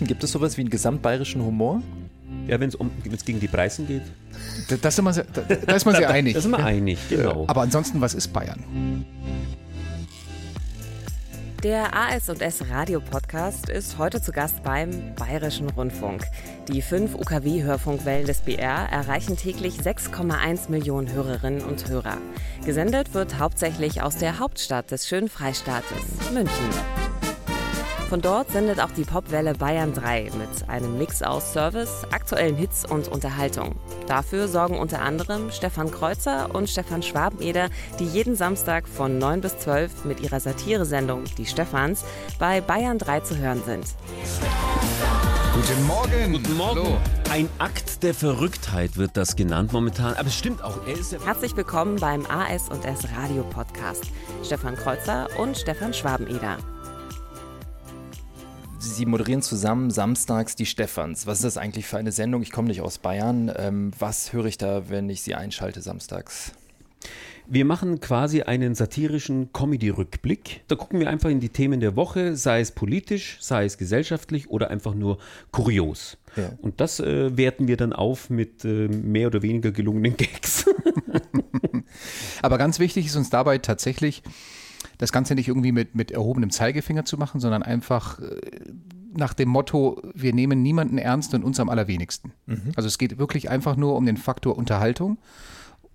Gibt es sowas wie einen gesamtbayerischen Humor? Ja, wenn es um, gegen die Preisen geht. Da, das sind wir, da, da ist man sehr einig. Da sind wir einig, genau. Aber ansonsten, was ist Bayern? Der AS&S Radio Podcast ist heute zu Gast beim Bayerischen Rundfunk. Die fünf UKW-Hörfunkwellen des BR erreichen täglich 6,1 Millionen Hörerinnen und Hörer. Gesendet wird hauptsächlich aus der Hauptstadt des schönen Freistaates, München. Von dort sendet auch die Popwelle Bayern 3 mit einem Mix aus Service, aktuellen Hits und Unterhaltung. Dafür sorgen unter anderem Stefan Kreuzer und Stefan Schwabeneder, die jeden Samstag von 9 bis 12 mit ihrer Satiresendung Die Stephans bei Bayern 3 zu hören sind. Guten Morgen. Guten Morgen. Hallo. Ein Akt der Verrücktheit wird das genannt momentan, aber es stimmt auch. Er ist ja Herzlich willkommen beim AS&S Radio Podcast. Stefan Kreuzer und Stefan Schwabeneder. Sie moderieren zusammen samstags die Stephans. Was ist das eigentlich für eine Sendung? Ich komme nicht aus Bayern. Ähm, was höre ich da, wenn ich Sie einschalte samstags? Wir machen quasi einen satirischen Comedy-Rückblick. Da gucken wir einfach in die Themen der Woche, sei es politisch, sei es gesellschaftlich oder einfach nur kurios. Ja. Und das äh, werten wir dann auf mit äh, mehr oder weniger gelungenen Gags. Aber ganz wichtig ist uns dabei tatsächlich, das Ganze nicht irgendwie mit, mit erhobenem Zeigefinger zu machen, sondern einfach äh, nach dem Motto, wir nehmen niemanden ernst und uns am allerwenigsten. Also es geht wirklich einfach nur um den Faktor Unterhaltung.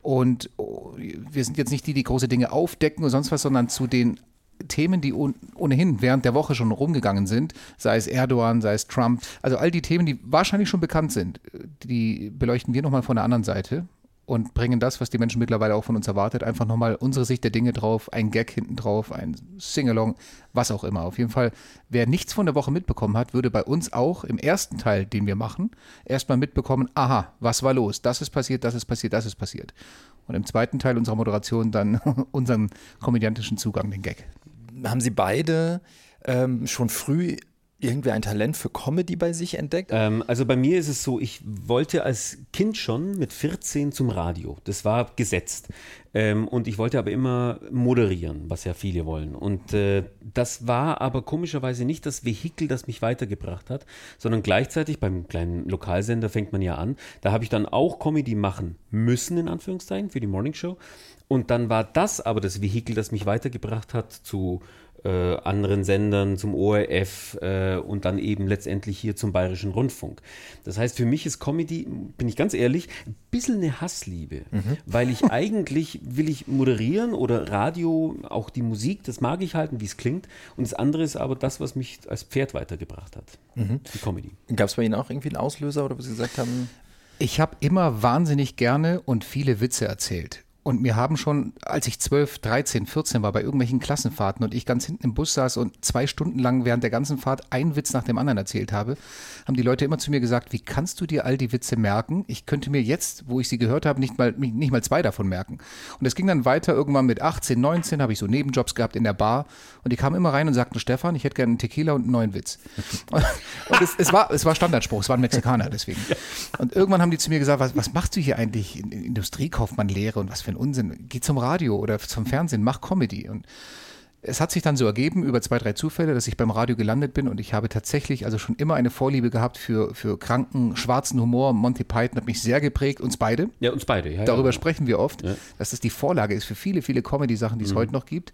Und oh, wir sind jetzt nicht die, die große Dinge aufdecken oder sonst was, sondern zu den Themen, die ohn- ohnehin während der Woche schon rumgegangen sind, sei es Erdogan, sei es Trump, also all die Themen, die wahrscheinlich schon bekannt sind, die beleuchten wir nochmal von der anderen Seite und bringen das, was die Menschen mittlerweile auch von uns erwartet, einfach nochmal unsere Sicht der Dinge drauf, ein Gag hinten drauf, ein Singalong, was auch immer. Auf jeden Fall, wer nichts von der Woche mitbekommen hat, würde bei uns auch im ersten Teil, den wir machen, erstmal mitbekommen, aha, was war los? Das ist passiert, das ist passiert, das ist passiert. Und im zweiten Teil unserer Moderation dann unseren komödiantischen Zugang, den Gag. Haben Sie beide ähm, schon früh irgendwie ein Talent für Comedy bei sich entdeckt? Ähm, also bei mir ist es so, ich wollte als Kind schon mit 14 zum Radio. Das war gesetzt. Ähm, und ich wollte aber immer moderieren, was ja viele wollen. Und äh, das war aber komischerweise nicht das Vehikel, das mich weitergebracht hat, sondern gleichzeitig beim kleinen Lokalsender fängt man ja an. Da habe ich dann auch Comedy machen müssen, in Anführungszeichen, für die Morning Show. Und dann war das aber das Vehikel, das mich weitergebracht hat zu äh, anderen Sendern, zum ORF äh, und dann eben letztendlich hier zum Bayerischen Rundfunk. Das heißt, für mich ist Comedy, bin ich ganz ehrlich, ein bisschen eine Hassliebe, weil ich eigentlich will ich moderieren oder Radio, auch die Musik, das mag ich halten, wie es klingt. Und das andere ist aber das, was mich als Pferd weitergebracht hat, die Comedy. Gab es bei Ihnen auch irgendwie einen Auslöser oder wo Sie gesagt haben, Ich habe immer wahnsinnig gerne und viele Witze erzählt. Und mir haben schon, als ich 12, 13, 14 war, bei irgendwelchen Klassenfahrten und ich ganz hinten im Bus saß und zwei Stunden lang während der ganzen Fahrt einen Witz nach dem anderen erzählt habe, haben die Leute immer zu mir gesagt, wie kannst du dir all die Witze merken? Ich könnte mir jetzt, wo ich sie gehört habe, nicht mal, nicht mal zwei davon merken. Und es ging dann weiter, irgendwann mit 18, 19 habe ich so Nebenjobs gehabt in der Bar und die kamen immer rein und sagten, Stefan, ich hätte gerne einen Tequila und einen neuen Witz. Und, und es, es, war, es war Standardspruch, es waren Mexikaner deswegen. Und irgendwann haben die zu mir gesagt, was, was machst du hier eigentlich in, in Industriekaufmannlehre und was für ein Unsinn? Geh zum Radio oder zum Fernsehen, mach Comedy. Und es hat sich dann so ergeben über zwei, drei Zufälle, dass ich beim Radio gelandet bin und ich habe tatsächlich also schon immer eine Vorliebe gehabt für, für kranken, schwarzen Humor. Monty Python hat mich sehr geprägt, uns beide. Ja, uns beide. Ja, Darüber ja. sprechen wir oft, Ja. dass das die Vorlage ist für viele, viele Comedy-Sachen, die es heute noch gibt.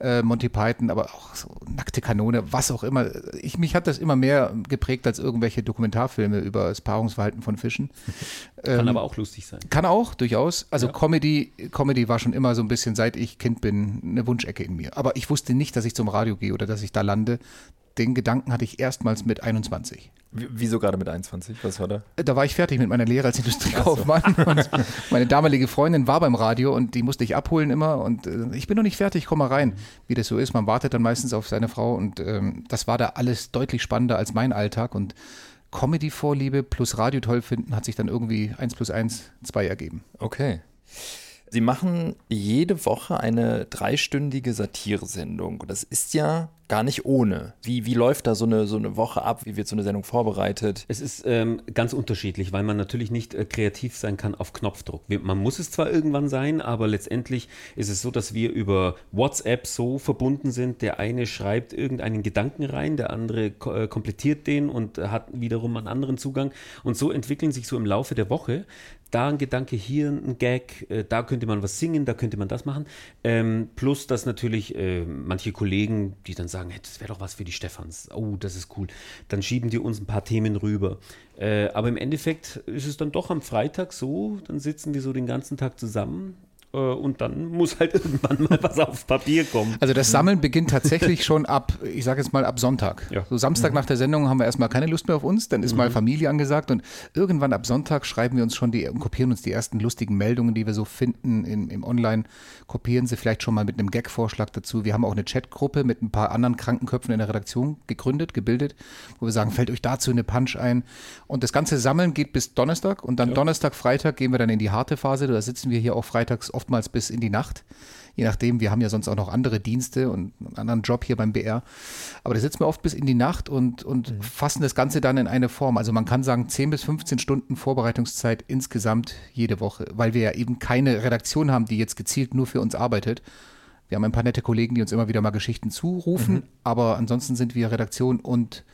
Äh, Monty Python, aber auch so nackte Kanone, was auch immer. Ich, mich hat das immer mehr geprägt als irgendwelche Dokumentarfilme über das Paarungsverhalten von Fischen. Kann Ähm, aber auch lustig sein. Kann auch, durchaus. Also Ja. Comedy, Comedy war schon immer so ein bisschen, seit ich Kind bin, eine Wunschecke in mir. Aber ich wusste nicht, dass ich zum Radio gehe oder dass ich da lande. Den Gedanken hatte ich erstmals mit 21. w- wieso gerade mit 21? Was war da? Da war ich fertig mit meiner Lehre als Industriekaufmann und meine damalige Freundin war beim Radio und die musste ich abholen immer und äh, ich bin noch nicht fertig, komm mal rein. Wie das so ist, man wartet dann meistens auf seine Frau und ähm, das war da alles deutlich spannender als mein Alltag und Comedy-Vorliebe plus Radio toll finden hat sich dann irgendwie 1 plus 1, 2 ergeben. Okay. Sie machen jede Woche eine dreistündige Satiresendung. Und Das ist ja gar nicht ohne. Wie, wie läuft da so eine, so eine Woche ab? Wie wird so eine Sendung vorbereitet? Es ist ähm, ganz unterschiedlich, weil man natürlich nicht äh, kreativ sein kann auf Knopfdruck. Man muss es zwar irgendwann sein, aber letztendlich ist es so, dass wir über WhatsApp so verbunden sind. Der eine schreibt irgendeinen Gedanken rein, der andere äh, komplettiert den und hat wiederum einen anderen Zugang. Und so entwickeln sich so im Laufe der Woche da ein Gedanke, hier ein Gag, äh, da könnte man was singen, da könnte man das machen. Ähm, plus, dass natürlich äh, manche Kollegen, die dann sagen, hey, das wäre doch was für die Stefans. Oh, das ist cool. Dann schieben die uns ein paar Themen rüber. Äh, aber im Endeffekt ist es dann doch am Freitag so, dann sitzen wir so den ganzen Tag zusammen und dann muss halt irgendwann mal was auf Papier kommen. Also das Sammeln beginnt tatsächlich schon ab, ich sage jetzt mal ab Sonntag. Ja. So Samstag nach der Sendung haben wir erstmal keine Lust mehr auf uns, dann ist mal Familie angesagt und irgendwann ab Sonntag schreiben wir uns schon die und kopieren uns die ersten lustigen Meldungen, die wir so finden in, im Online, kopieren sie vielleicht schon mal mit einem Gag-Vorschlag dazu. Wir haben auch eine Chatgruppe mit ein paar anderen Krankenköpfen in der Redaktion gegründet, gebildet, wo wir sagen, fällt euch dazu eine Punch ein. Und das ganze Sammeln geht bis Donnerstag und dann Donnerstag, Freitag gehen wir dann in die harte Phase. Da sitzen wir hier auch freitags oftmals bis in die Nacht. Je nachdem, wir haben ja sonst auch noch andere Dienste und einen anderen Job hier beim BR. Aber da sitzen wir oft bis in die Nacht und, und fassen das Ganze dann in eine Form. Also man kann sagen, 10 bis 15 Stunden Vorbereitungszeit insgesamt jede Woche, weil wir ja eben keine Redaktion haben, die jetzt gezielt nur für uns arbeitet. Wir haben ein paar nette Kollegen, die uns immer wieder mal Geschichten zurufen, aber ansonsten sind wir Redaktion und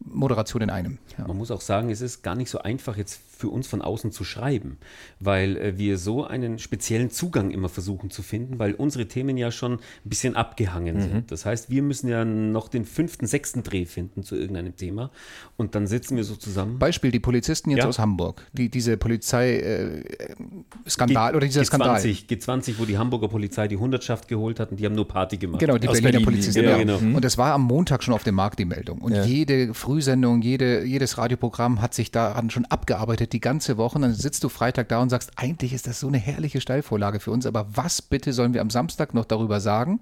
Moderation in einem. Ja. Man muss auch sagen, es ist gar nicht so einfach jetzt für uns von außen zu schreiben, weil äh, wir so einen speziellen Zugang immer versuchen zu finden, weil unsere Themen ja schon ein bisschen abgehangen sind. Das heißt, wir müssen ja noch den fünften, sechsten Dreh finden zu irgendeinem Thema und dann sitzen wir so zusammen. Beispiel die Polizisten jetzt Ja. aus Hamburg, die diese Polizei-Skandal oder dieser Skandal. G20, G20, wo die Hamburger Polizei die Hundertschaft geholt hat und die haben nur Party gemacht. Genau, die Aus Berliner Berlin, Polizisten. ja, genau. Und das war am Montag schon auf dem Markt die Meldung. Und Ja. jede Frühsendung, jede, jedes Radioprogramm hat sich daran schon abgearbeitet, die ganze Woche. Dann sitzt du Freitag da und sagst, eigentlich ist das so eine herrliche Steilvorlage für uns, aber was bitte sollen wir am Samstag noch darüber sagen?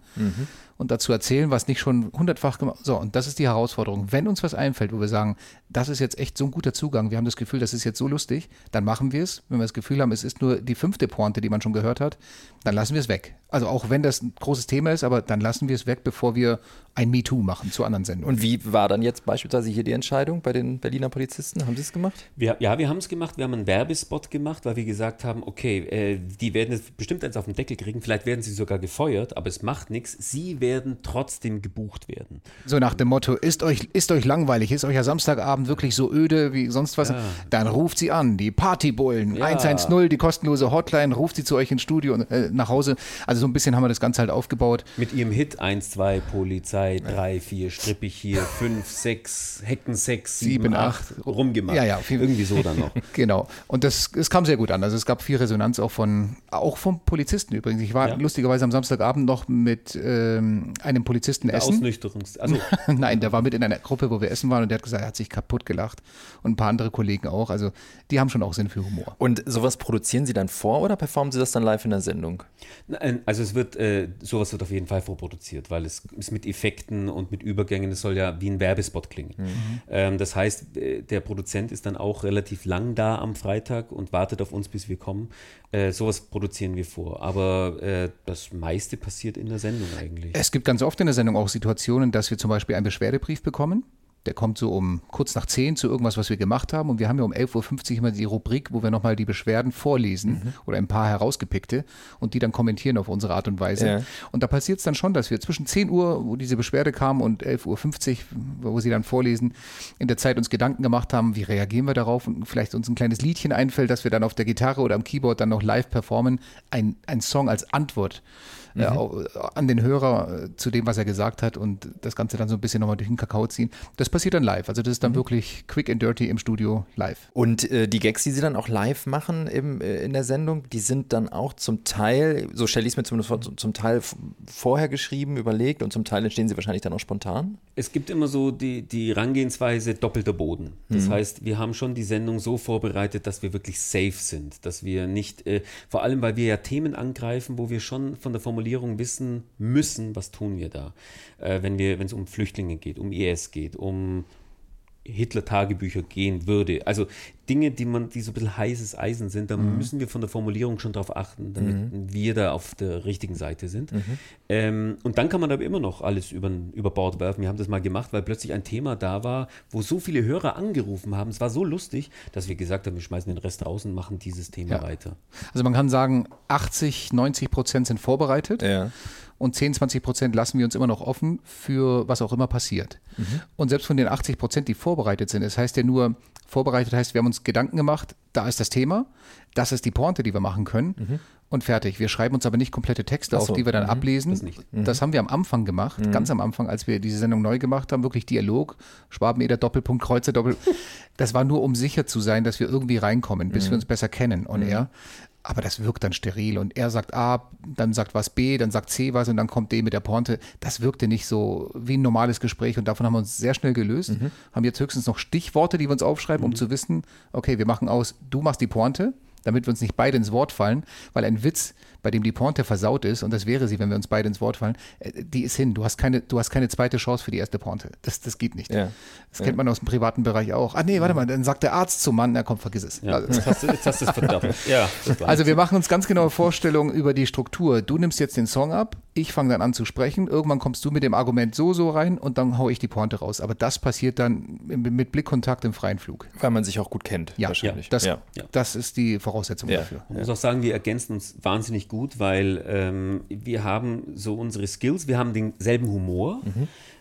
Und dazu erzählen, was nicht schon hundertfach gemacht So, und das ist die Herausforderung. Wenn uns was einfällt, wo wir sagen, das ist jetzt echt so ein guter Zugang, wir haben das Gefühl, das ist jetzt so lustig, dann machen wir es. Wenn wir das Gefühl haben, es ist nur die fünfte Pointe, die man schon gehört hat, dann lassen wir es weg. Also auch wenn das ein großes Thema ist, aber dann lassen wir es weg, bevor wir ein MeToo machen zu anderen Sendungen. Und wie war dann jetzt beispielsweise hier die Entscheidung bei den Berliner Polizisten? Haben sie es gemacht? Wir, ja, wir haben es gemacht. Wir haben einen Werbespot gemacht, weil wir gesagt haben, okay, äh, die werden jetzt bestimmt eins auf den Deckel kriegen. Vielleicht werden sie sogar gefeuert, aber es macht nichts. Sie werden trotzdem gebucht werden. So nach dem Motto, ist euch, ist euch langweilig, ist euer Samstagabend wirklich so öde wie sonst was, dann ruft sie an, die Partybullen, Ja. 110, die kostenlose Hotline, ruft sie zu euch ins Studio und äh, nach Hause. Also so ein bisschen haben wir das Ganze halt aufgebaut. Mit ihrem Hit 1, 2, Polizei, 3, 4, strippig hier, 5, 6, Hecken 6, 7, Sieben, 8, rumgemacht. Ja, ja, Irgendwie so dann noch. Genau. Und das, es kam sehr gut an. Also es gab viel Resonanz auch von, auch vom Polizisten übrigens. Ich war Ja. lustigerweise am Samstagabend noch mit ähm, einem Polizisten essen. Ausnüchterungs... Also, Nein, der war mit in einer Gruppe, wo wir essen waren und der hat gesagt, er hat sich kaputt gelacht. Und ein paar andere Kollegen auch. Also die haben schon auch Sinn für Humor. Und sowas produzieren sie dann vor oder performen sie das dann live in der Sendung? Nein, also es wird, äh, sowas wird auf jeden Fall vorproduziert, weil es ist mit Effekten und mit Übergängen, es soll ja wie ein Werbespot klingen. Ähm, das heißt, äh, der Produzent ist dann auch relativ lang da am Freitag und wartet auf uns, bis wir kommen. Äh, sowas produzieren wir vor. Aber äh, das meiste passiert in der Sendung eigentlich. Es gibt ganz oft in der Sendung auch Situationen, dass wir zum Beispiel einen Beschwerdebrief bekommen. Der kommt so um kurz nach 10 zu irgendwas, was wir gemacht haben. Und wir haben ja um 11.50 Uhr immer die Rubrik, wo wir nochmal die Beschwerden vorlesen oder ein paar herausgepickte und die dann kommentieren auf unsere Art und Weise. Ja. Und da passiert es dann schon, dass wir zwischen 10 Uhr, wo diese Beschwerde kam, und 11.50 Uhr, wo sie dann vorlesen, in der Zeit uns Gedanken gemacht haben, wie reagieren wir darauf und vielleicht uns ein kleines Liedchen einfällt, dass wir dann auf der Gitarre oder am Keyboard dann noch live performen, ein, ein Song als Antwort äh, au- an den Hörer äh, zu dem, was er gesagt hat und das Ganze dann so ein bisschen nochmal durch den Kakao ziehen. Das passiert dann live. Also das ist dann wirklich quick and dirty im Studio live. Und äh, die Gags, die sie dann auch live machen im, äh, in der Sendung, die sind dann auch zum Teil, so stelle ich es mir zumindest vor, zum Teil vorher geschrieben, überlegt und zum Teil entstehen sie wahrscheinlich dann auch spontan. Es gibt immer so die, die Herangehensweise doppelter Boden. Das heißt, wir haben schon die Sendung so vorbereitet, dass wir wirklich safe sind. Dass wir nicht, äh, vor allem weil wir ja Themen angreifen, wo wir schon von der Formulierung wissen müssen, was tun wir da. Äh, wenn es um Flüchtlinge geht, um IS geht, um Hitler-Tagebücher gehen würde. Also Dinge, die man, die so ein bisschen heißes Eisen sind, da Mhm. müssen wir von der Formulierung schon drauf achten, damit wir da auf der richtigen Seite sind. Mhm. Ähm, und dann kann man aber immer noch alles über, über Bord werfen. Wir haben das mal gemacht, weil plötzlich ein Thema da war, wo so viele Hörer angerufen haben. Es war so lustig, dass wir gesagt haben, wir schmeißen den Rest raus und machen dieses Thema Ja. weiter. Also man kann sagen, 80, 90 Prozent sind vorbereitet Ja. Und 10, 20 Prozent lassen wir uns immer noch offen für was auch immer passiert. Und selbst von den 80 Prozent, die vorbereitet sind, das heißt ja nur, vorbereitet heißt, wir haben uns Gedanken gemacht, da ist das Thema, das ist die Pointe, die wir machen können und fertig. Wir schreiben uns aber nicht komplette Texte Ach auf, so, die wir dann ablesen. das nicht. Das haben wir am Anfang gemacht, ganz am Anfang, als wir diese Sendung neu gemacht haben, wirklich Dialog, Schwabeneder, Doppelpunkt, Kreuzer, Doppel. Das war nur, um sicher zu sein, dass wir irgendwie reinkommen, bis wir uns besser kennen on air. Aber das wirkt dann steril und er sagt A, dann sagt was B, dann sagt C was und dann kommt D mit der Pointe. Das wirkte nicht so wie ein normales Gespräch und davon haben wir uns sehr schnell gelöst. Haben jetzt höchstens noch Stichworte, die wir uns aufschreiben, um zu wissen, okay, wir machen aus, du machst die Pointe, damit wir uns nicht beide ins Wort fallen, weil ein Witz, bei dem die Pointe versaut ist, und das wäre sie, wenn wir uns beide ins Wort fallen, äh, die ist hin. Du hast keine, du hast keine zweite Chance für die erste Pointe. Das, das geht nicht. Ja. Das kennt man aus dem privaten Bereich auch. Ah nee, warte mal, dann sagt der Arzt zum Mann, na komm, vergiss es. Ja, Also, jetzt hast du jetzt hast du es verdoppelt. Ja, also wir machen uns ganz genaue Vorstellungen über die Struktur. Du nimmst jetzt den Song ab, ich fange dann an zu sprechen, irgendwann kommst du mit dem Argument so, so rein und dann hau ich die Pointe raus. Aber das passiert dann mit Blickkontakt im freien Flug. Weil man sich auch gut kennt, Ja, wahrscheinlich. Das, ja. Ja. das ist die Voraussetzung Ja. dafür. Man muss auch sagen, wir ergänzen uns wahnsinnig gut, weil ähm, wir haben so unsere Skills, wir haben denselben Humor,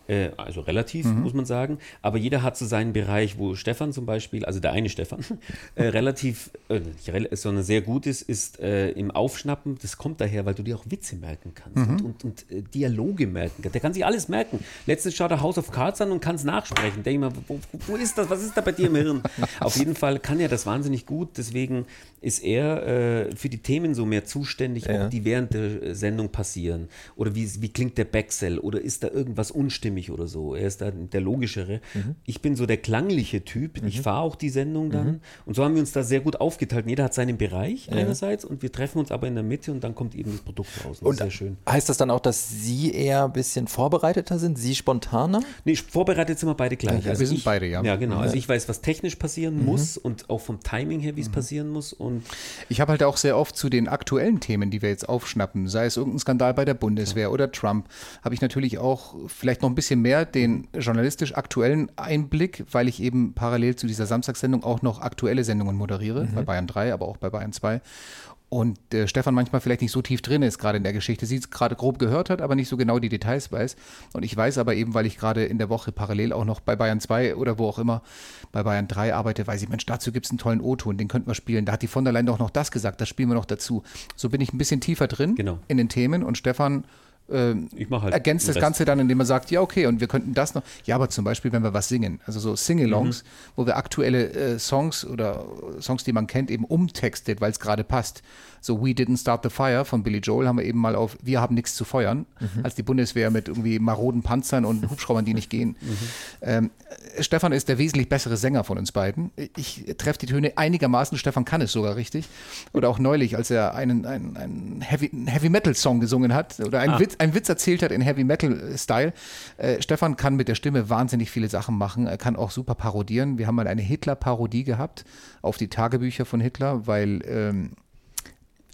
äh, also relativ, muss man sagen, aber jeder hat so seinen Bereich, wo Stefan zum Beispiel, also der eine Stefan, äh, relativ, äh, sondern sehr gut ist, ist äh, im Aufschnappen, das kommt daher, weil du dir auch Witze merken kannst und, und, und äh, Dialoge merken kannst. Der kann sich alles merken. Letztens schaut er House of Cards an und kann es nachsprechen. Denke mal, wo, wo, ist das? Was ist da bei dir im Hirn? Auf jeden Fall kann er das wahnsinnig gut, deswegen ist er äh, für die Themen so mehr zuständig, Ja. auch die während der Sendung passieren. Oder wie, wie klingt der Backsell? Oder ist da irgendwas unstimmig oder so? Er ist da der logischere. Ich bin so der klangliche Typ. Ich fahre auch die Sendung dann. Und so haben wir uns da sehr gut aufgeteilt. Jeder hat seinen Bereich einerseits und wir treffen uns aber in der Mitte und dann kommt eben das Produkt raus. Das Und ist sehr schön. heißt das dann auch, dass Sie eher ein bisschen vorbereiteter sind, Sie spontaner? Nee, vorbereitet sind wir beide gleich. wir sind beide, ja. Ja, genau. Also ich weiß, was technisch passieren muss und auch vom Timing her, wie Mhm. es passieren muss. Und Ich habe halt auch sehr oft zu den aktuellen Themen, die wir jetzt aufschnappen, sei es irgendein Skandal bei der Bundeswehr oder Trump, habe ich natürlich auch vielleicht noch ein bisschen mehr den journalistisch aktuellen Einblick, weil ich eben parallel zu dieser Samstagssendung auch noch aktuelle Sendungen moderiere, bei Bayern 3, aber auch bei Bayern 2. Und äh, Stefan manchmal vielleicht nicht so tief drin ist, gerade in der Geschichte, sie es gerade grob gehört hat, aber nicht so genau die Details weiß. Und ich weiß aber eben, weil ich gerade in der Woche parallel auch noch bei Bayern 2 oder wo auch immer bei Bayern 3 arbeite, weiß ich, Mensch, dazu gibt es einen tollen O-Ton, den könnten wir spielen. Da hat die von der Leyen doch noch das gesagt, das spielen wir noch dazu. So bin ich ein bisschen tiefer drin Genau. in den Themen und Stefan ich mache halt ergänzt das Rest. Ganze dann, indem er sagt, ja, okay, und wir könnten das noch. Ja, aber zum Beispiel, wenn wir was singen, also so Sing-Alongs, wo wir aktuelle äh, Songs oder Songs, die man kennt, eben umtextet, weil es gerade passt. So We Didn't Start the Fire von Billy Joel haben wir eben mal auf Wir haben nichts zu feuern, als die Bundeswehr mit irgendwie maroden Panzern und Hubschraubern, die nicht gehen. Ähm, Stefan ist der wesentlich bessere Sänger von uns beiden. Ich treffe die Töne einigermaßen, Stefan kann es sogar richtig. Oder auch neulich, als er einen, einen, einen Heavy, einen Heavy Metal Song gesungen hat oder einen, Witz, einen Witz erzählt hat in Heavy Metal Style. Äh, Stefan kann mit der Stimme wahnsinnig viele Sachen machen. Er kann auch super parodieren. Wir haben mal eine Hitler-Parodie gehabt auf die Tagebücher von Hitler, weil ähm,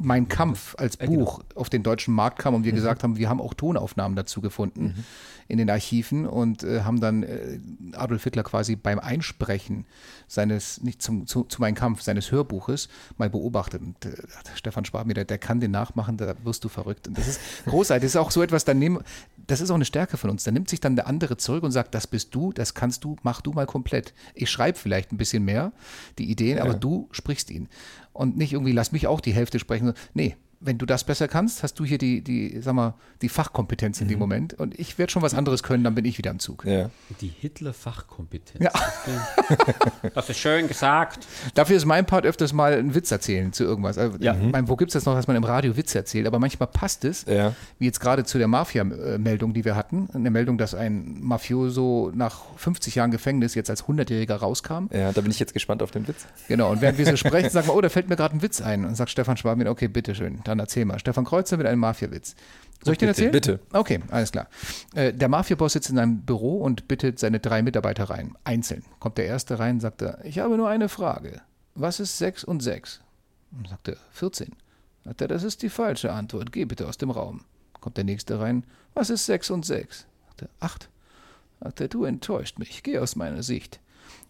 mein Kampf als Buch auf den deutschen Markt kam und wir gesagt haben, wir haben auch Tonaufnahmen dazu gefunden in den Archiven und äh, haben dann äh, Adolf Hitler quasi beim Einsprechen seines, nicht zum, zu, zu meinem Kampf, seines Hörbuches mal beobachtet. Und äh, Stefan Schwabmeder, der kann den nachmachen, da wirst du verrückt. Und das ist großartig. Das ist auch so etwas, dann nehmen, das ist auch eine Stärke von uns. Da nimmt sich dann der andere zurück und sagt, das bist du, das kannst du, mach du mal komplett. Ich schreibe vielleicht ein bisschen mehr, die Ideen, aber du sprichst ihn. Und nicht irgendwie, lass mich auch die Hälfte sprechen. Nee, wenn du das besser kannst, hast du hier die, die, sag mal, die Fachkompetenz in dem Moment. Und ich werde schon was anderes können, dann bin ich wieder am Zug. Ja. Die Hitler-Fachkompetenz. Ja. Das ist schön gesagt. Dafür ist mein Part öfters mal einen Witz erzählen zu irgendwas. Also, Ja. ich meine, wo gibt es das noch, dass man im Radio Witze erzählt? Aber manchmal passt es, Ja. wie jetzt gerade zu der Mafia-Meldung, die wir hatten. Eine Meldung, dass ein Mafioso nach 50 Jahren Gefängnis jetzt als 100-Jähriger rauskam. ja, da bin ich jetzt gespannt auf den Witz. Genau, und während wir so sprechen, sagen wir, oh, da fällt mir gerade ein Witz ein. Und sagt Stefan Schwab mir, okay, bitteschön, dann erzähl mal. Stefan Kreuzer mit einem Mafia-Witz. Soll ich den Bitte, erzählen? bitte. Okay, alles klar. Äh, der Mafia-Boss sitzt in einem Büro und bittet seine drei Mitarbeiter rein. Einzeln. Kommt der erste rein, sagt er, ich habe nur eine Frage. was ist 6 und 6? Dann sagt er, 14. Sagt er, das ist die falsche Antwort. Geh bitte aus dem Raum. Kommt der nächste rein, was ist 6 und 6? Sagt er, 8. Sagt er, du enttäuscht mich. Geh aus meiner Sicht.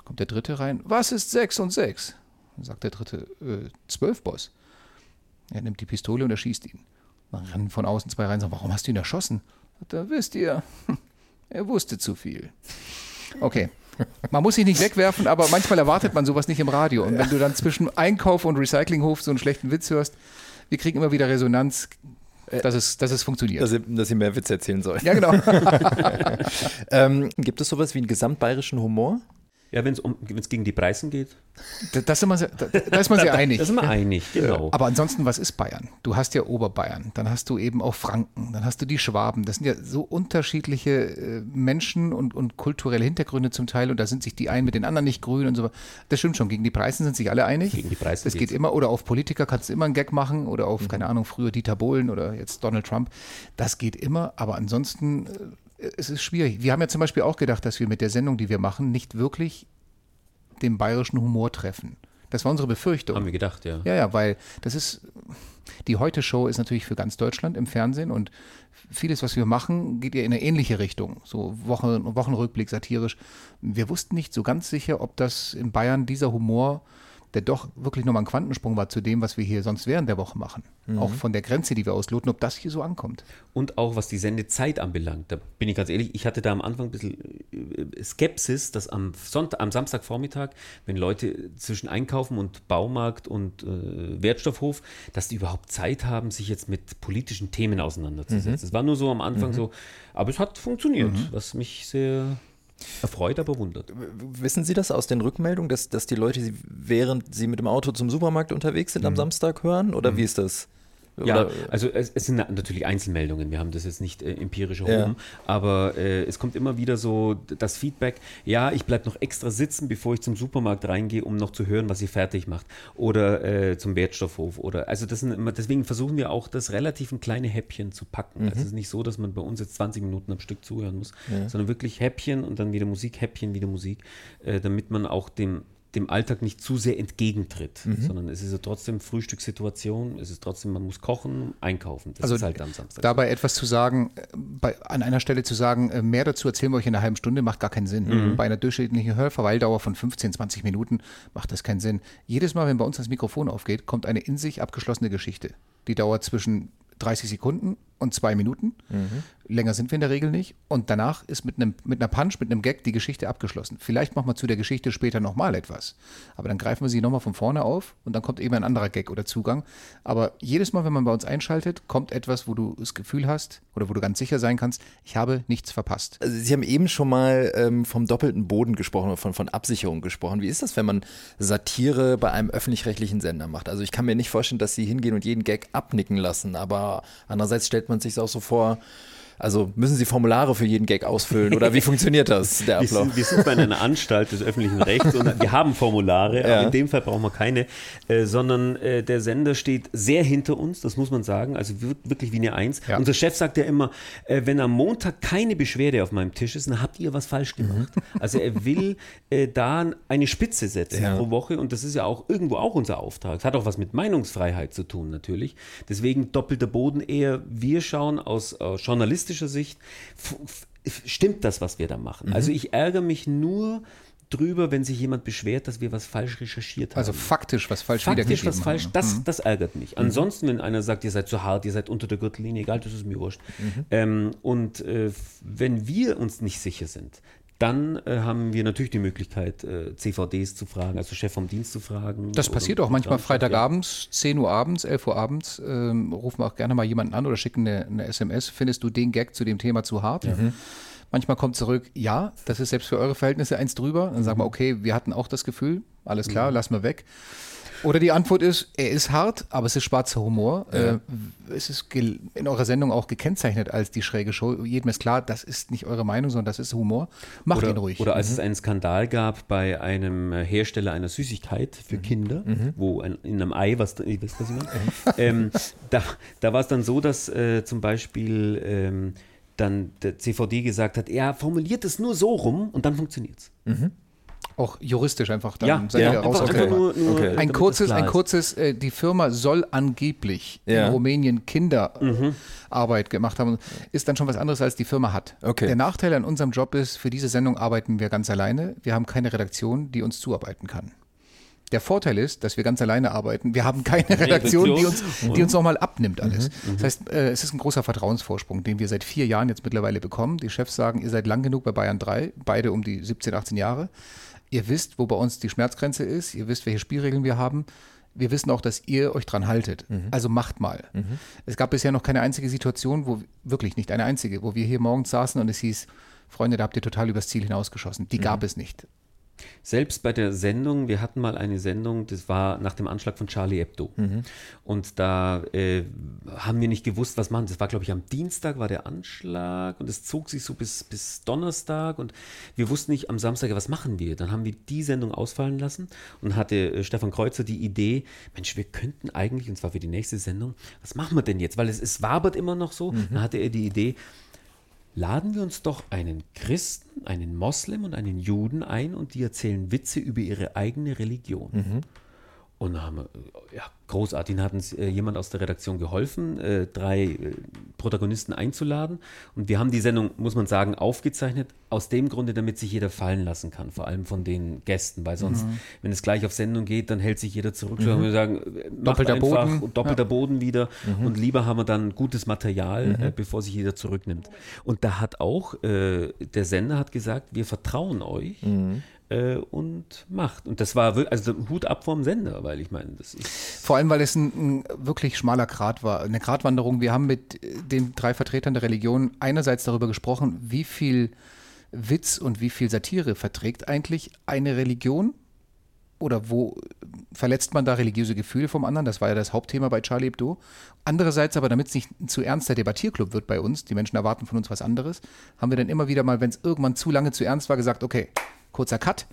Kommt der dritte rein, was ist 6 und 6? Dann sagt der dritte, äh, 12, Boss. Er nimmt die Pistole und erschießt ihn. Dann rennen von außen zwei rein und sagen, warum hast du ihn erschossen? Er, wisst ihr, er wusste zu viel. Okay. Man muss sich nicht wegwerfen, aber manchmal erwartet man sowas nicht im Radio. Und wenn du dann zwischen Einkauf und Recyclinghof so einen schlechten Witz hörst, wir kriegen immer wieder Resonanz, dass es, dass es funktioniert. Dass sie, dass sie mehr Witze erzählen sollen. ja, genau. Ähm, gibt es sowas wie einen gesamtbayerischen Humor? Ja, wenn es um, wenn's gegen die Preisen geht, Da, das sind wir da, da ist man sehr einig. da sind wir einig, genau. Aber ansonsten, was ist Bayern? Du hast ja Oberbayern, dann hast du eben auch Franken, dann hast du die Schwaben. Das sind ja so unterschiedliche äh, Menschen und, und kulturelle Hintergründe zum Teil und da sind sich die einen mit den anderen nicht grün und so. Das stimmt schon. Gegen die Preisen sind sich alle einig. Gegen die Preisen Das geht immer. Oder auf Politiker kannst du immer einen Gag machen oder auf, keine Ahnung, früher Dieter Bohlen oder jetzt Donald Trump. Das geht immer. Aber ansonsten, äh, es ist schwierig. Wir haben ja zum Beispiel auch gedacht, dass wir mit der Sendung, die wir machen, nicht wirklich den bayerischen Humor treffen. Das war unsere Befürchtung. Haben wir gedacht, ja. Ja, ja, weil das ist, die Heute-Show ist natürlich für ganz Deutschland im Fernsehen und vieles, was wir machen, geht ja in eine ähnliche Richtung. So Wochen, Wochenrückblick, satirisch. Wir wussten nicht so ganz sicher, ob das in Bayern dieser Humor, der doch wirklich nochmal ein Quantensprung war zu dem, was wir hier sonst während der Woche machen. Auch von der Grenze, die wir ausloten, ob das hier so ankommt. Und auch was die Sendezeit anbelangt, da bin ich ganz ehrlich, ich hatte da am Anfang ein bisschen äh, Skepsis, dass am, Sonntag, am Samstagvormittag, wenn Leute zwischen Einkaufen und Baumarkt und äh, Wertstoffhof, dass die überhaupt Zeit haben, sich jetzt mit politischen Themen auseinanderzusetzen. Es war nur so am Anfang so, aber es hat funktioniert, was mich sehr erfreut, aber wundert. Wissen Sie das aus den Rückmeldungen, dass, dass die Leute, sie, während sie mit dem Auto zum Supermarkt unterwegs sind, am Samstag hören? Oder wie ist das? Ja, also es, es sind natürlich Einzelmeldungen, wir haben das jetzt nicht äh, empirisch Ja. erhoben, aber äh, es kommt immer wieder so das Feedback, ja, ich bleibe noch extra sitzen, bevor ich zum Supermarkt reingehe, um noch zu hören, was ihr fertig macht oder äh, zum Wertstoffhof oder, also das sind immer, deswegen versuchen wir auch, das relativ in kleine Häppchen zu packen. Also es ist nicht so, dass man bei uns jetzt 20 Minuten am Stück zuhören muss, sondern wirklich Häppchen und dann wieder Musik, Häppchen, wieder Musik, äh, damit man auch dem dem Alltag nicht zu sehr entgegentritt, sondern es ist ja trotzdem Frühstückssituation, es ist trotzdem, man muss kochen, einkaufen. Das Also ist halt am Samstag. Dabei etwas zu sagen, äh, bei, an einer Stelle zu sagen, äh, mehr dazu erzählen wir euch in einer halben Stunde, macht gar keinen Sinn. Mhm. Bei einer durchschnittlichen Hörverweildauer von 15, 20 Minuten macht das keinen Sinn. Jedes Mal, wenn bei uns das Mikrofon aufgeht, kommt eine in sich abgeschlossene Geschichte. Die dauert zwischen 30 Sekunden und zwei Minuten. Länger sind wir in der Regel nicht. Und danach ist mit, einem, mit einer Punch, mit einem Gag die Geschichte abgeschlossen. Vielleicht machen wir zu der Geschichte später nochmal etwas. Aber dann greifen wir sie nochmal von vorne auf und dann kommt eben ein anderer Gag oder Zugang. Aber jedes Mal, wenn man bei uns einschaltet, kommt etwas, wo du das Gefühl hast oder wo du ganz sicher sein kannst, ich habe nichts verpasst. also Sie haben eben schon mal ähm, vom doppelten Boden gesprochen, oder von, von Absicherung gesprochen. Wie ist das, wenn man Satire bei einem öffentlich-rechtlichen Sender macht? Also ich kann mir nicht vorstellen, dass Sie hingehen und jeden Gag abnicken lassen, aber andererseits stellt man sich auch so vor, also müssen Sie Formulare für jeden Gag ausfüllen oder wie funktioniert das, der wir, Ablauf? sind, wir sind bei einer Anstalt des öffentlichen Rechts und wir haben Formulare, Ja. aber in dem Fall brauchen wir keine, äh, sondern äh, der Sender steht sehr hinter uns, das muss man sagen, also wir- wirklich wie eine Eins. Ja. Unser Chef sagt ja immer, äh, wenn am Montag keine Beschwerde auf meinem Tisch ist, dann habt ihr was falsch gemacht. Also er will äh, da eine Spitze setzen Ja. pro Woche und das ist ja auch irgendwo auch unser Auftrag. Es hat auch was mit Meinungsfreiheit zu tun natürlich. Deswegen doppelter Boden eher, wir schauen aus, aus journalistischer Sicht, stimmt das, was wir da machen? Also ich ärgere mich nur drüber, wenn sich jemand beschwert, dass wir was falsch recherchiert haben. Also faktisch was falsch Faktisch was falsch, haben. das, das ärgert mich. Ansonsten, wenn einer sagt, ihr seid zu hart, ihr seid unter der Gürtellinie, egal, das ist mir wurscht. Ähm, und äh, wenn wir uns nicht sicher sind, dann äh, haben wir natürlich die Möglichkeit, äh, CVDs zu fragen, also Chef vom Dienst zu fragen. Das passiert auch manchmal Programmchef, ja. Freitagabends, 10 Uhr abends, 11 Uhr abends, ähm, rufen wir auch gerne mal jemanden an oder schicken eine, eine SMS. Findest du den Gag zu dem Thema zu hart? Manchmal kommt zurück, ja, das ist selbst für eure Verhältnisse eins drüber. Dann sagen wir, okay, wir hatten auch das Gefühl, alles klar, lassen wir weg. Oder die Antwort ist, er ist hart, aber es ist schwarzer Humor. Äh, es ist in eurer Sendung auch gekennzeichnet als die schräge Show. Jedem ist klar, das ist nicht eure Meinung, sondern das ist Humor. Macht ihn Oder, ruhig. oder als es einen Skandal gab bei einem äh, Hersteller einer Süßigkeit für Kinder, wo ein, in einem Ei was ihr wisst, was ich meine? ähm, da da war es dann so, dass äh, zum Beispiel ähm, dann der CVD gesagt hat, er formuliert es nur so rum und dann funktioniert es. Auch juristisch einfach dann Ja, seid ja, ihr raus nur, nur Okay. ein kurzes, ein kurzes, äh, die Firma soll angeblich Ja. in Rumänien Kinderarbeit gemacht haben, ist dann schon was anderes, als die Firma hat. Okay. Der Nachteil an unserem Job ist, für diese Sendung arbeiten wir ganz alleine. Wir haben keine Redaktion, die uns zuarbeiten kann. Der Vorteil ist, dass wir ganz alleine arbeiten. Wir haben keine Redaktion, die uns, die uns nochmal abnimmt alles. Das heißt, äh, es ist ein großer Vertrauensvorsprung, den wir seit vier Jahren jetzt mittlerweile bekommen. Die Chefs sagen, ihr seid lang genug bei Bayern 3, beide um die 17, 18 Jahre. Ihr wisst, wo bei uns die Schmerzgrenze ist. Ihr wisst, welche Spielregeln wir haben. Wir wissen auch, dass ihr euch dran haltet. Also macht mal. Es gab bisher noch keine einzige Situation, wo wirklich nicht eine einzige, wo wir hier morgens saßen und es hieß, Freunde, da habt ihr total übers Ziel hinausgeschossen. Die gab es nicht. Selbst bei der Sendung, wir hatten mal eine Sendung, das war nach dem Anschlag von Charlie Hebdo. Und da äh, haben wir nicht gewusst, was machen. Das war, glaube ich, am Dienstag war der Anschlag und es zog sich so bis, bis Donnerstag und wir wussten nicht am Samstag, was machen wir. Dann haben wir die Sendung ausfallen lassen und hatte äh, Stefan Kreuzer die Idee, Mensch, wir könnten eigentlich, und zwar für die nächste Sendung, was machen wir denn jetzt? Weil es, es wabert immer noch so. Dann hatte er die Idee, laden wir uns doch einen Christen, einen Moslem und einen Juden ein und die erzählen Witze über ihre eigene Religion. Und haben äh, ja, großartig, hat uns äh, jemand aus der Redaktion geholfen, äh, drei äh, Protagonisten einzuladen. Und wir haben die Sendung, muss man sagen, aufgezeichnet, aus dem Grunde, damit sich jeder fallen lassen kann, vor allem von den Gästen, weil sonst, wenn es gleich auf Sendung geht, dann hält sich jeder zurück. Mhm. Wir sagen, äh, Doppelter einfach Boden. und doppelter Boden wieder. Und lieber haben wir dann gutes Material, äh, bevor sich jeder zurücknimmt. Und da hat auch, der Sender hat gesagt, wir vertrauen euch äh, und macht. Und das war wirklich, also Hut ab vom Sender, weil ich meine, das ist. Vor allem, weil es ein, ein wirklich schmaler Grat war, eine Gratwanderung. Wir haben mit äh, den drei Vertretern der Religion einerseits darüber gesprochen, wie viel Witz und wie viel Satire verträgt eigentlich eine Religion oder wo verletzt man da religiöse Gefühle vom anderen? Das war ja das Hauptthema bei Charlie Hebdo. Andererseits aber, damit es nicht zu ernster Debattierclub wird bei uns, die Menschen erwarten von uns was anderes, haben wir dann immer wieder mal, wenn es irgendwann zu lange zu ernst war, gesagt, okay, kurzer Cut,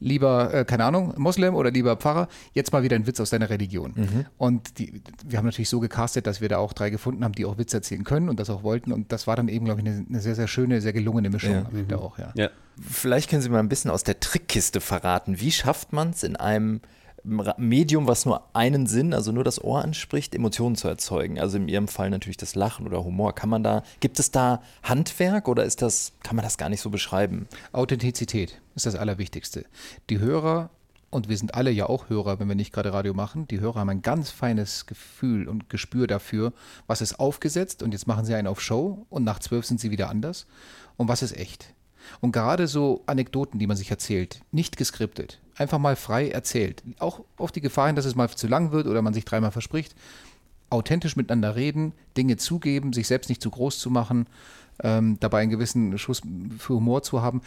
lieber, äh, keine Ahnung, Moslem oder lieber Pfarrer, jetzt mal wieder ein Witz aus deiner Religion. Und die, wir haben natürlich so gecastet, dass wir da auch drei gefunden haben, die auch Witz erzählen können und das auch wollten. Und das war dann eben, glaube ich, eine, eine sehr, sehr schöne, sehr gelungene Mischung Ja. am Ende auch, ja. Ja. Vielleicht können Sie mal ein bisschen aus der Trickkiste verraten. Wie schafft man es in einem Medium, was nur einen Sinn, also nur das Ohr anspricht, Emotionen zu erzeugen? Also in Ihrem Fall natürlich das Lachen oder Humor. Kann man da, gibt es da Handwerk oder ist das, kann man das gar nicht so beschreiben? Authentizität ist das Allerwichtigste. Die Hörer, und wir sind alle ja auch Hörer, wenn wir nicht gerade Radio machen, die Hörer haben ein ganz feines Gefühl und Gespür dafür, was ist aufgesetzt und jetzt machen sie einen auf Show und nach zwölf sind sie wieder anders und was ist echt. Und gerade so Anekdoten, die man sich erzählt, nicht geskriptet, einfach mal frei erzählt, auch auf die Gefahr hin, dass es mal zu lang wird oder man sich dreimal verspricht, authentisch miteinander reden, Dinge zugeben, sich selbst nicht zu groß zu machen, ähm, dabei einen gewissen Schuss für Humor zu haben.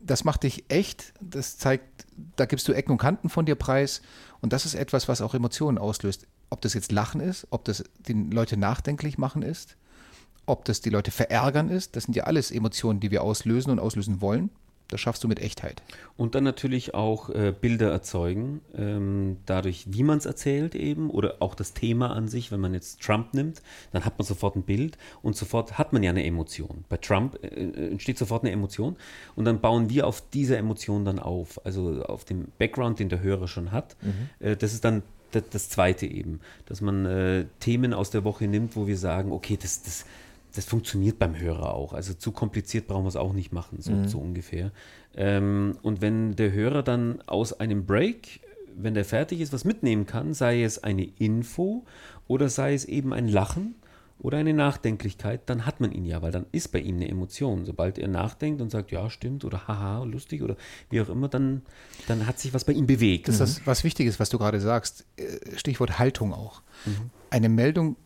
Das macht dich echt, das zeigt, da gibst du Ecken und Kanten von dir preis und das ist etwas, was auch Emotionen auslöst. Ob das jetzt Lachen ist, ob das die Leute nachdenklich machen ist, ob das die Leute verärgern ist, das sind ja alles Emotionen, die wir auslösen und auslösen wollen. Das schaffst du mit Echtheit. Und dann natürlich auch äh, Bilder erzeugen, ähm, dadurch, wie man es erzählt eben, oder auch das Thema an sich, wenn man jetzt Trump nimmt, dann hat man sofort ein Bild und sofort hat man ja eine Emotion. Bei Trump äh, äh, entsteht sofort eine Emotion und dann bauen wir auf diese Emotion dann auf, also auf dem Background, den der Hörer schon hat. Äh, das ist dann das, das Zweite eben, dass man äh, Themen aus der Woche nimmt, wo wir sagen, okay, das, das, das funktioniert beim Hörer auch. Also zu kompliziert brauchen wir es auch nicht machen, so, so ungefähr. Ähm, und wenn der Hörer dann aus einem Break, wenn der fertig ist, was mitnehmen kann, sei es eine Info oder sei es eben ein Lachen oder eine Nachdenklichkeit, dann hat man ihn ja, weil dann ist bei ihm eine Emotion. Sobald er nachdenkt und sagt, ja, stimmt oder haha, lustig oder wie auch immer, dann, dann hat sich was bei ihm bewegt. Das ist das, was wichtig ist, was du gerade sagst. Äh, Stichwort Haltung auch. Eine Meldung,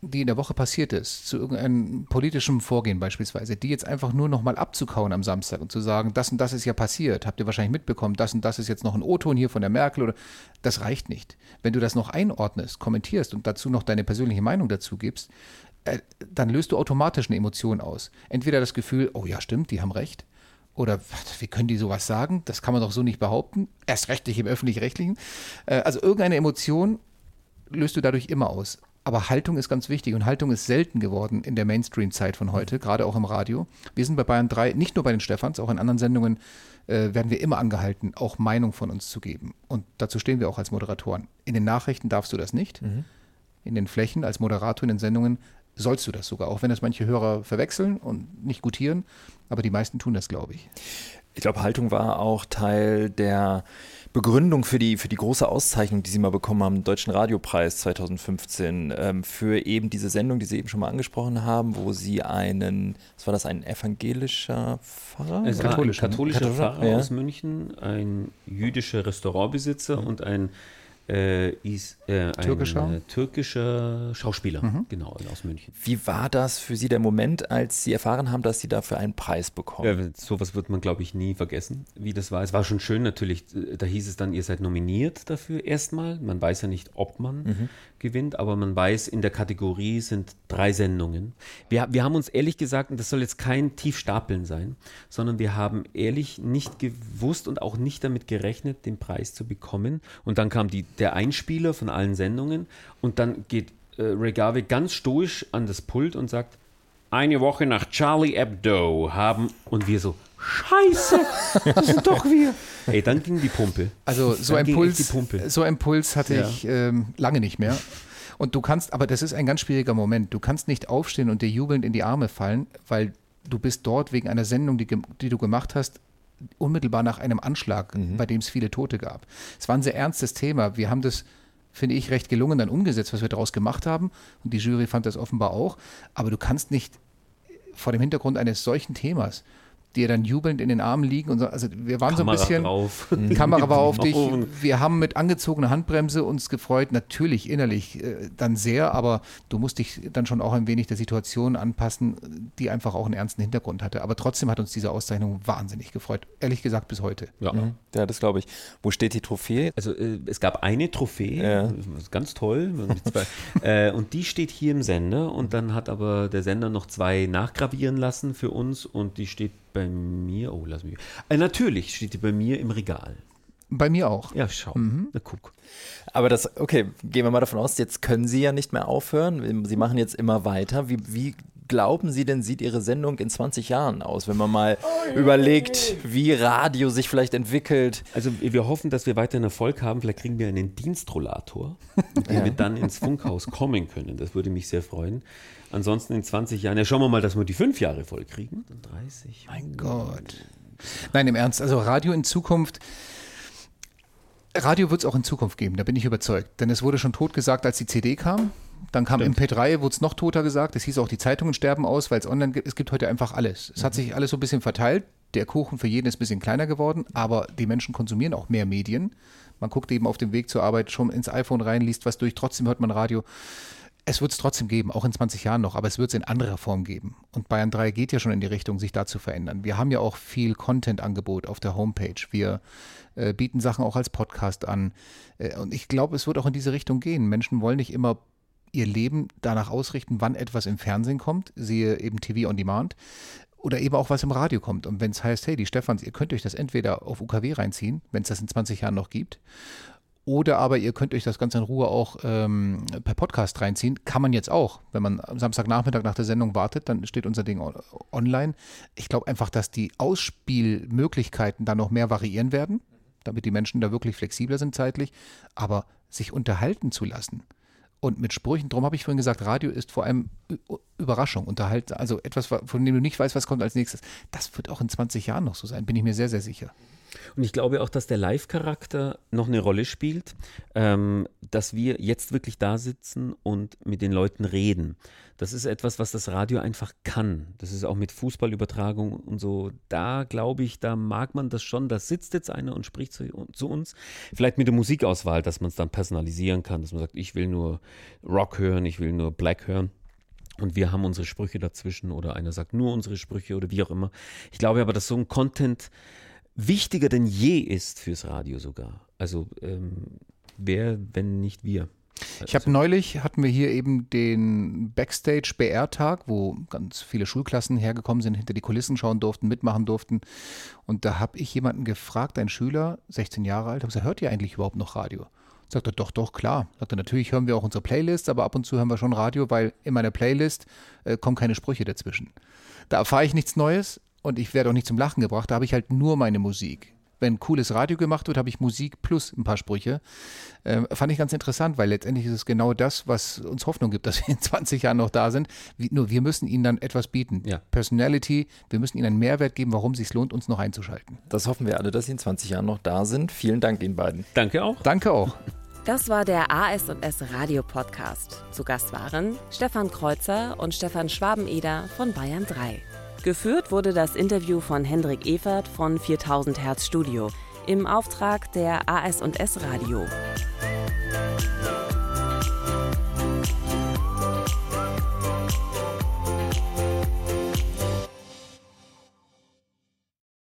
die in der Woche passiert ist, zu irgendeinem politischen Vorgehen beispielsweise, die jetzt einfach nur nochmal abzukauen am Samstag und zu sagen, das und das ist ja passiert, habt ihr wahrscheinlich mitbekommen, das und das ist jetzt noch ein O-Ton hier von der Merkel oder das reicht nicht. Wenn du das noch einordnest, kommentierst und dazu noch deine persönliche Meinung dazu gibst, äh, dann löst du automatisch eine Emotion aus. Entweder das Gefühl, oh ja, stimmt, die haben recht. Oder wie können die sowas sagen? Das kann man doch so nicht behaupten. Erst recht nicht im öffentlich-rechtlichen. Äh, Also irgendeine Emotion löst du dadurch immer aus. Aber Haltung ist ganz wichtig und Haltung ist selten geworden in der Mainstream-Zeit von heute, gerade auch im Radio. Wir sind bei Bayern 3, nicht nur bei den Stefans, auch in anderen Sendungen äh, werden wir immer angehalten, auch Meinung von uns zu geben. Und dazu stehen wir auch als Moderatoren. In den Nachrichten darfst du das nicht. Mhm. In den Flächen als Moderator in den Sendungen sollst du das sogar, auch wenn das manche Hörer verwechseln und nicht gutieren. Aber die meisten tun das, glaube ich. Ich glaube, Haltung war auch Teil der Begründung für die, für die große Auszeichnung, die Sie mal bekommen haben, Deutschen Radiopreis 2015, ähm, für eben diese Sendung, die Sie eben schon mal angesprochen haben, wo Sie einen, was war das, ein evangelischer Pfarrer? Es war katholischer, ein katholischer Pfarrer ja. aus München, ein jüdischer Restaurantbesitzer und ein äh, ist äh, türkischer? ein äh, türkischer Schauspieler, mhm. genau, aus München. Wie war das für Sie der Moment, als Sie erfahren haben, dass Sie dafür einen Preis bekommen? Ja, sowas wird man, glaube ich, nie vergessen, wie das war. Es war schon schön natürlich, da hieß es dann, ihr seid nominiert dafür erstmal. Man weiß ja nicht, ob man mhm. Gewinnt, aber man weiß, in der Kategorie sind drei Sendungen. Wir, wir haben uns ehrlich gesagt, und das soll jetzt kein Tiefstapeln sein, sondern wir haben ehrlich nicht gewusst und auch nicht damit gerechnet, den Preis zu bekommen. Und dann kam die der Einspieler von allen Sendungen und dann geht äh, Regave ganz stoisch an das Pult und sagt, eine Woche nach Charlie Hebdo haben und wir so, Scheiße, das sind doch wir. Ey, dann ging die Pumpe. Also so ein Puls, so ein Puls hatte ja. ich ähm, lange nicht mehr. Und du kannst, aber das ist ein ganz schwieriger Moment. Du kannst nicht aufstehen und dir jubelnd in die Arme fallen, weil du bist dort wegen einer Sendung, die, die du gemacht hast, unmittelbar nach einem Anschlag, mhm. bei dem es viele Tote gab. Es war ein sehr ernstes Thema. Wir haben das, finde ich, recht gelungen dann umgesetzt, was wir daraus gemacht haben. Und die Jury fand das offenbar auch. Aber du kannst nicht vor dem Hintergrund eines solchen Themas die dann jubelnd in den Armen liegen und so. Also wir waren Kamera so ein bisschen. Drauf. Kamera war auf dich. Wir haben mit angezogener Handbremse uns gefreut, natürlich innerlich äh, dann sehr, aber du musst dich dann schon auch ein wenig der Situation anpassen, die einfach auch einen ernsten Hintergrund hatte. Aber trotzdem hat uns diese Auszeichnung wahnsinnig gefreut. Ehrlich gesagt bis heute. Ja, mhm. ja das glaube ich. Wo steht die Trophäe? Also äh, es gab eine Trophäe, ja. ganz toll. äh, und die steht hier im Sender und dann hat aber der Sender noch zwei nachgravieren lassen für uns und die steht bei mir, oh, lass mich. Äh, natürlich steht die bei mir im Regal. Bei mir auch. Ja, schau. Mhm. Na, guck. Aber das, okay, gehen wir mal davon aus, jetzt können Sie ja nicht mehr aufhören. Sie machen jetzt immer weiter. Wie, wie glauben Sie denn, sieht Ihre Sendung in 20 Jahren aus, wenn man mal oh, überlegt, wie Radio sich vielleicht entwickelt? Also wir hoffen, dass wir weiterhin Erfolg haben. Vielleicht kriegen wir einen Dienstrollator, mit dem ja. wir dann ins Funkhaus kommen können. Das würde mich sehr freuen. Ansonsten in 20 Jahren, ja, schauen wir mal, dass wir die fünf Jahre voll kriegen. 30. Mein Gott. Nein, im Ernst, also Radio in Zukunft. Radio wird es auch in Zukunft geben, da bin ich überzeugt. Denn es wurde schon tot gesagt, als die CD kam. Dann kam Stimmt. MP3, wurde es noch toter gesagt. Es hieß auch, die Zeitungen sterben aus, weil es online gibt. Es gibt heute einfach alles. Es mhm. hat sich alles so ein bisschen verteilt. Der Kuchen für jeden ist ein bisschen kleiner geworden, aber die Menschen konsumieren auch mehr Medien. Man guckt eben auf dem Weg zur Arbeit schon ins iPhone rein, liest was durch, trotzdem hört man Radio. Es wird es trotzdem geben, auch in 20 Jahren noch, aber es wird es in anderer Form geben. Und Bayern 3 geht ja schon in die Richtung, sich da zu verändern. Wir haben ja auch viel Content-Angebot auf der Homepage. Wir äh, bieten Sachen auch als Podcast an. Äh, und ich glaube, es wird auch in diese Richtung gehen. Menschen wollen nicht immer ihr Leben danach ausrichten, wann etwas im Fernsehen kommt, siehe eben TV on Demand, oder eben auch was im Radio kommt. Und wenn es heißt, hey, die Stefans, ihr könnt euch das entweder auf UKW reinziehen, wenn es das in 20 Jahren noch gibt, oder aber ihr könnt euch das Ganze in Ruhe auch ähm, per Podcast reinziehen. Kann man jetzt auch. Wenn man am Samstagnachmittag nach der Sendung wartet, dann steht unser Ding online. Ich glaube einfach, dass die Ausspielmöglichkeiten da noch mehr variieren werden, damit die Menschen da wirklich flexibler sind zeitlich. Aber sich unterhalten zu lassen und mit Sprüchen, darum habe ich vorhin gesagt, Radio ist vor allem Überraschung, Unterhalten, also etwas, von dem du nicht weißt, was kommt als nächstes. Das wird auch in 20 Jahren noch so sein, bin ich mir sehr, sehr sicher. Und ich glaube auch, dass der Live-Charakter noch eine Rolle spielt, ähm, dass wir jetzt wirklich da sitzen und mit den Leuten reden. Das ist etwas, was das Radio einfach kann. Das ist auch mit Fußballübertragung und so. Da glaube ich, da mag man das schon. Da sitzt jetzt einer und spricht zu, zu uns. Vielleicht mit der Musikauswahl, dass man es dann personalisieren kann, dass man sagt, ich will nur Rock hören, ich will nur Black hören. Und wir haben unsere Sprüche dazwischen oder einer sagt nur unsere Sprüche oder wie auch immer. Ich glaube aber, dass so ein Content wichtiger denn je ist fürs Radio sogar. Also ähm, wer, wenn nicht wir? Ich habe neulich, hatten wir hier eben den Backstage-BR-Tag, wo ganz viele Schulklassen hergekommen sind, hinter die Kulissen schauen durften, mitmachen durften. Und da habe ich jemanden gefragt, ein Schüler, 16 Jahre alt, habe gesagt, hört ihr eigentlich überhaupt noch Radio? Sagt er, doch, doch, klar. Sagt er, natürlich hören wir auch unsere Playlists, aber ab und zu hören wir schon Radio, weil in meiner Playlist äh, kommen keine Sprüche dazwischen. Da erfahre ich nichts Neues, und ich werde auch nicht zum Lachen gebracht, da habe ich halt nur meine Musik wenn cooles Radio gemacht wird, habe ich Musik plus ein paar Sprüche. Ähm, fand ich ganz interessant, weil letztendlich ist es genau das, was uns Hoffnung gibt, dass wir in 20 Jahren noch da sind. Wie, nur wir müssen ihnen dann etwas bieten. Ja. Personality, wir müssen ihnen einen Mehrwert geben, warum es sich lohnt, uns noch einzuschalten. Das hoffen wir alle, dass sie in 20 Jahren noch da sind. Vielen Dank Ihnen beiden. Danke auch. Danke auch. Das war der AS&S Radio Podcast. Zu Gast waren Stefan Kreuzer und Stefan Schwabeneder von Bayern 3. Geführt wurde das Interview von Hendrik Evert von 4000 Hertz Studio im Auftrag der AS&S Radio.